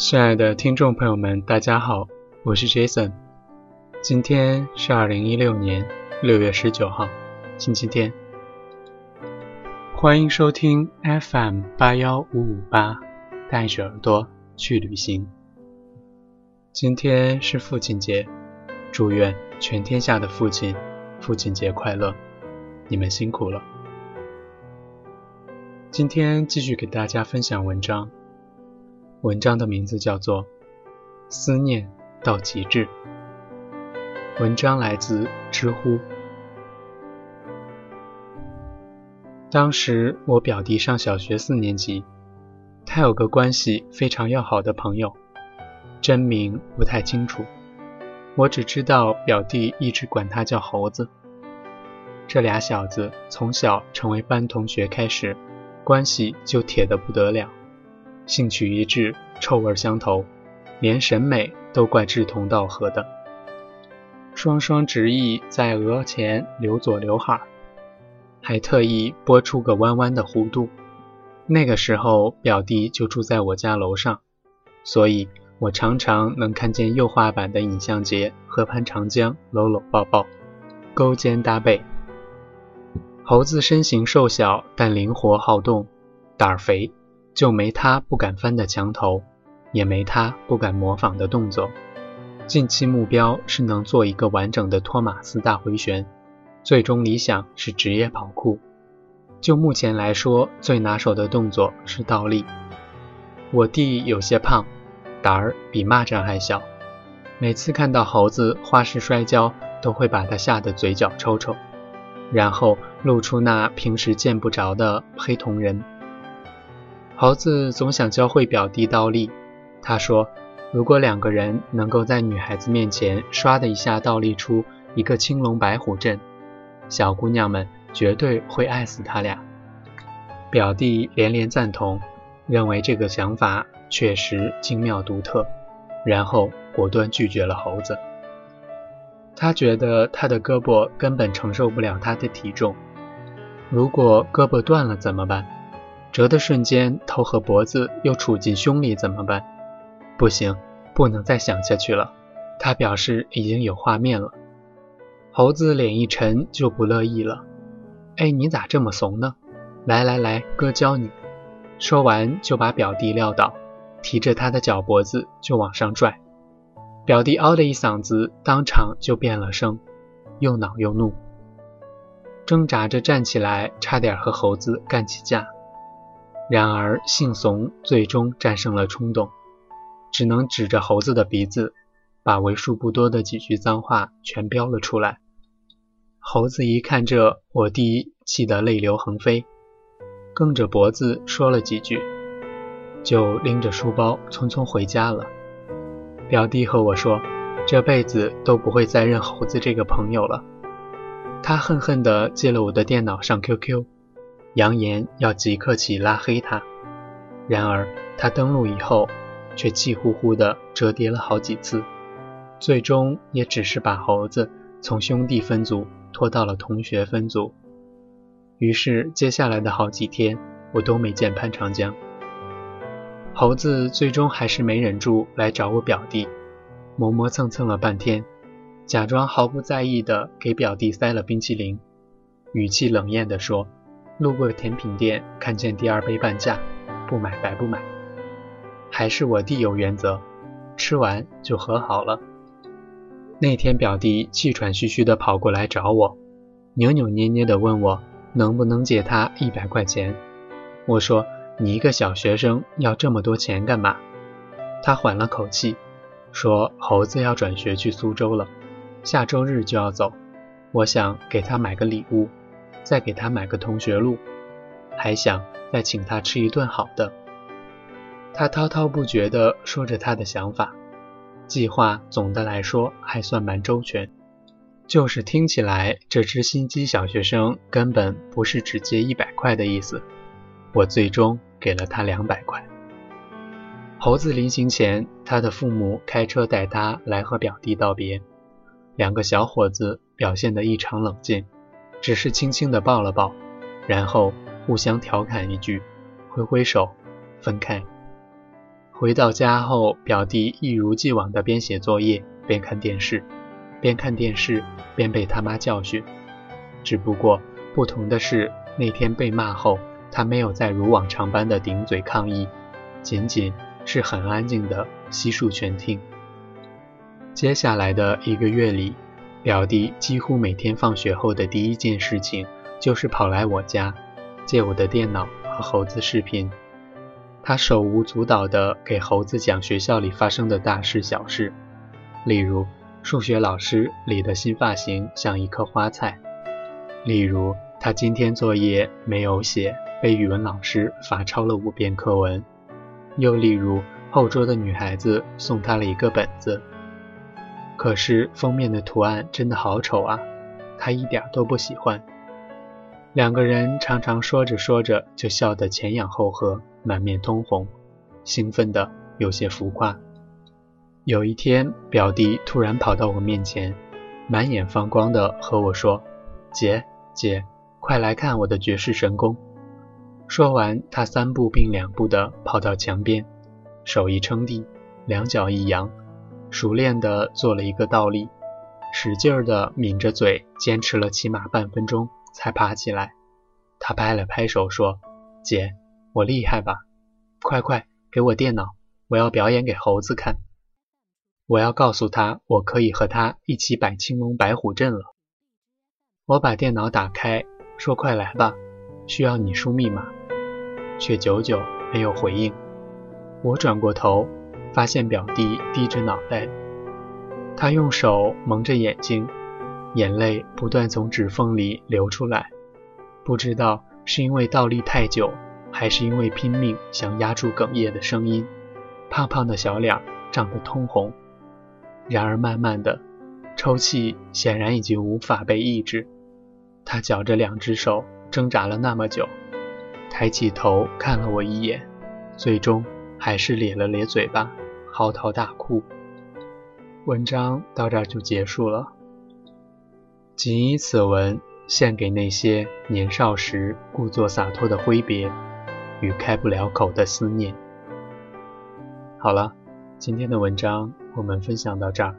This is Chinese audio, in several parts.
亲爱的听众朋友们，大家好，我是 Jason。今天是二零一六年六月十九号，星期天。欢迎收听 FM 八幺五五八，带着耳朵去旅行。今天是父亲节，祝愿全天下的父亲父亲节快乐！你们辛苦了。今天继续给大家分享文章。文章的名字叫做《思念到极致》。文章来自知乎。当时我表弟上小学四年级，他有个关系非常要好的朋友，真名不太清楚，我只知道表弟一直管他叫猴子。这俩小子从小成为班同学开始，关系就铁得不得了。兴趣一致，臭味相投，连审美都怪志同道合的。双双执意在额前留左刘海，还特意拨出个弯弯的弧度。那个时候，表弟就住在我家楼上，所以我常常能看见幼化版的尹相杰和潘长江搂搂抱抱，勾肩搭背。猴子身形瘦小，但灵活好动，胆儿肥。就没他不敢翻的墙头，也没他不敢模仿的动作。近期目标是能做一个完整的托马斯大回旋，最终理想是职业跑酷。就目前来说，最拿手的动作是倒立。我弟有些胖，胆儿比蚂蚱还小，每次看到猴子花式摔跤，都会把他吓得嘴角抽抽，然后露出那平时见不着的黑瞳仁。猴子总想教会表弟倒立。他说：“如果两个人能够在女孩子面前唰的一下倒立出一个青龙白虎阵，小姑娘们绝对会爱死他俩。”表弟连连赞同，认为这个想法确实精妙独特，然后果断拒绝了猴子。他觉得他的胳膊根本承受不了他的体重，如果胳膊断了怎么办？折的瞬间，头和脖子又杵进胸里，怎么办？不行，不能再想下去了。他表示已经有画面了。猴子脸一沉，就不乐意了。哎，你咋这么怂呢？来来来，哥教你。说完就把表弟撂倒，提着他的脚脖子就往上拽。表弟嗷的一嗓子，当场就变了声，又恼又怒，挣扎着站起来，差点和猴子干起架。然而，性怂最终战胜了冲动，只能指着猴子的鼻子，把为数不多的几句脏话全飙了出来。猴子一看这，我弟气得泪流横飞，梗着脖子说了几句，就拎着书包匆匆回家了。表弟和我说，这辈子都不会再认猴子这个朋友了。他恨恨地借了我的电脑上 QQ。扬言要即刻起拉黑他，然而他登录以后，却气呼呼地折叠了好几次，最终也只是把猴子从兄弟分组拖到了同学分组。于是接下来的好几天，我都没见潘长江。猴子最终还是没忍住来找我表弟，磨磨蹭蹭了半天，假装毫不在意地给表弟塞了冰淇淋，语气冷艳地说。路过甜品店，看见第二杯半价，不买白不买。还是我弟有原则，吃完就和好了。那天表弟气喘吁吁地跑过来找我，扭扭捏捏地问我能不能借他一百块钱。我说你一个小学生要这么多钱干嘛？他缓了口气，说猴子要转学去苏州了，下周日就要走，我想给他买个礼物。再给他买个同学录，还想再请他吃一顿好的。他滔滔不绝地说着他的想法，计划总的来说还算蛮周全，就是听起来这只心机小学生根本不是只借一百块的意思。我最终给了他两百块。猴子临行前，他的父母开车带他来和表弟道别，两个小伙子表现得异常冷静。只是轻轻地抱了抱，然后互相调侃一句，挥挥手，分开。回到家后，表弟一如既往的边写作业边看电视，边看电视边被他妈教训。只不过不同的是，那天被骂后，他没有再如往常般的顶嘴抗议，仅仅是很安静的悉数全听。接下来的一个月里，表弟几乎每天放学后的第一件事情就是跑来我家，借我的电脑和猴子视频。他手舞足蹈地给猴子讲学校里发生的大事小事，例如数学老师理的新发型像一颗花菜，例如他今天作业没有写，被语文老师罚抄了五遍课文，又例如后桌的女孩子送他了一个本子，可是封面的图案真的好丑啊，他一点都不喜欢。两个人常常说着说着就笑得前仰后合。满面通红，兴奋的有些浮夸。有一天，表弟突然跑到我面前，满眼放光的和我说：“姐姐，快来看我的绝世神功！”说完，他三步并两步的跑到墙边，手一撑地，两脚一扬，熟练的做了一个倒立，使劲儿的抿着嘴，坚持了起码半分钟才爬起来。他拍了拍手说：“姐。”我厉害吧？快快给我电脑，我要表演给猴子看。我要告诉他，我可以和他一起摆青龙白虎阵了。我把电脑打开，说：“快来吧，需要你输密码。”却久久没有回应。我转过头，发现表弟低着脑袋，他用手蒙着眼睛，眼泪不断从指缝里流出来。不知道是因为倒立太久。还是因为拼命想压住哽咽的声音，胖胖的小脸涨得通红。然而慢慢的，抽泣显然已经无法被抑制。他绞着两只手，挣扎了那么久，抬起头看了我一眼，最终还是咧了咧嘴巴，嚎啕大哭。文章到这儿就结束了。仅以此文献给那些年少时故作洒脱的挥别。与开不了口的思念。好了，今天的文章我们分享到这儿，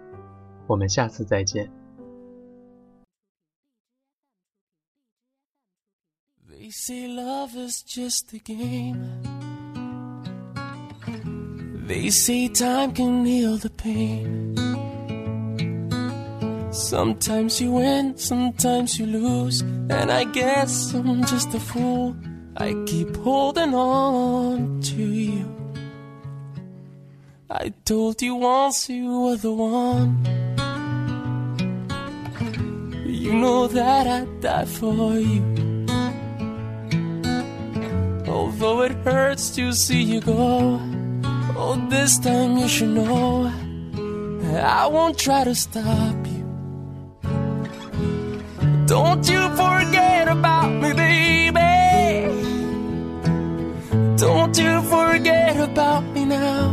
我们下次再见。They say time can heal the pain. Sometimes you win, sometimes you lose, and I guess I'm just a fool. I keep holding on to you. I told you once you were the one. You know that I'd die for you. Although it hurts to see you go oh, this time you should know I won't try to stop you. Don't you forget about me, baby. Don't you forget about me now.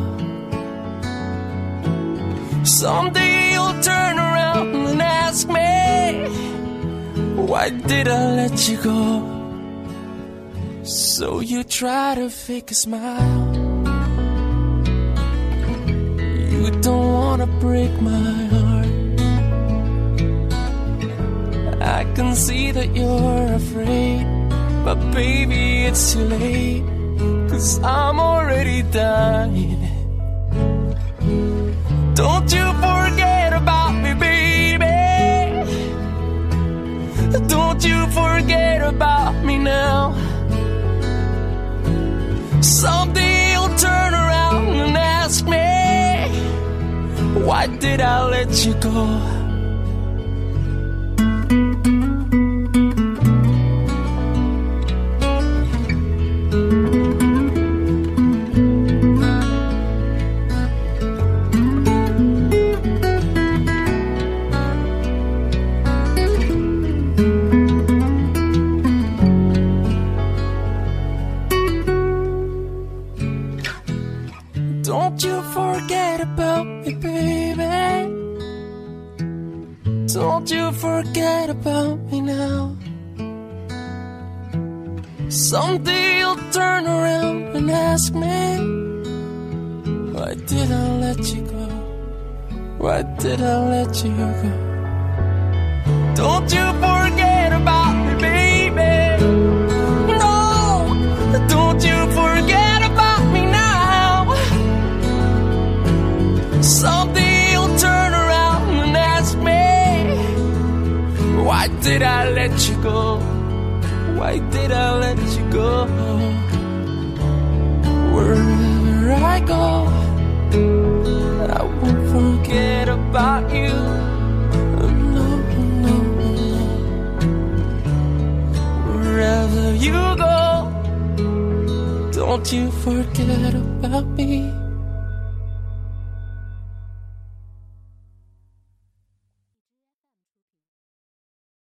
Someday you'll turn around and ask me, Why did I let you go? So you try to fake a smile. You don't wanna break my heart. I can see that you're afraid, but baby, it's too late. Cause I'm already dying. Don't you forget about me, baby. Don't you forget about me now. Someday Why did I let you go? Don't you forget about me now. Someday you'll turn around and ask me, Why did I let you go? Why did I let you go? Don't you forget go? Why did I let you go? Wherever I go, I won't forget about you. No, no, no. Wherever you go, don't you forget about me.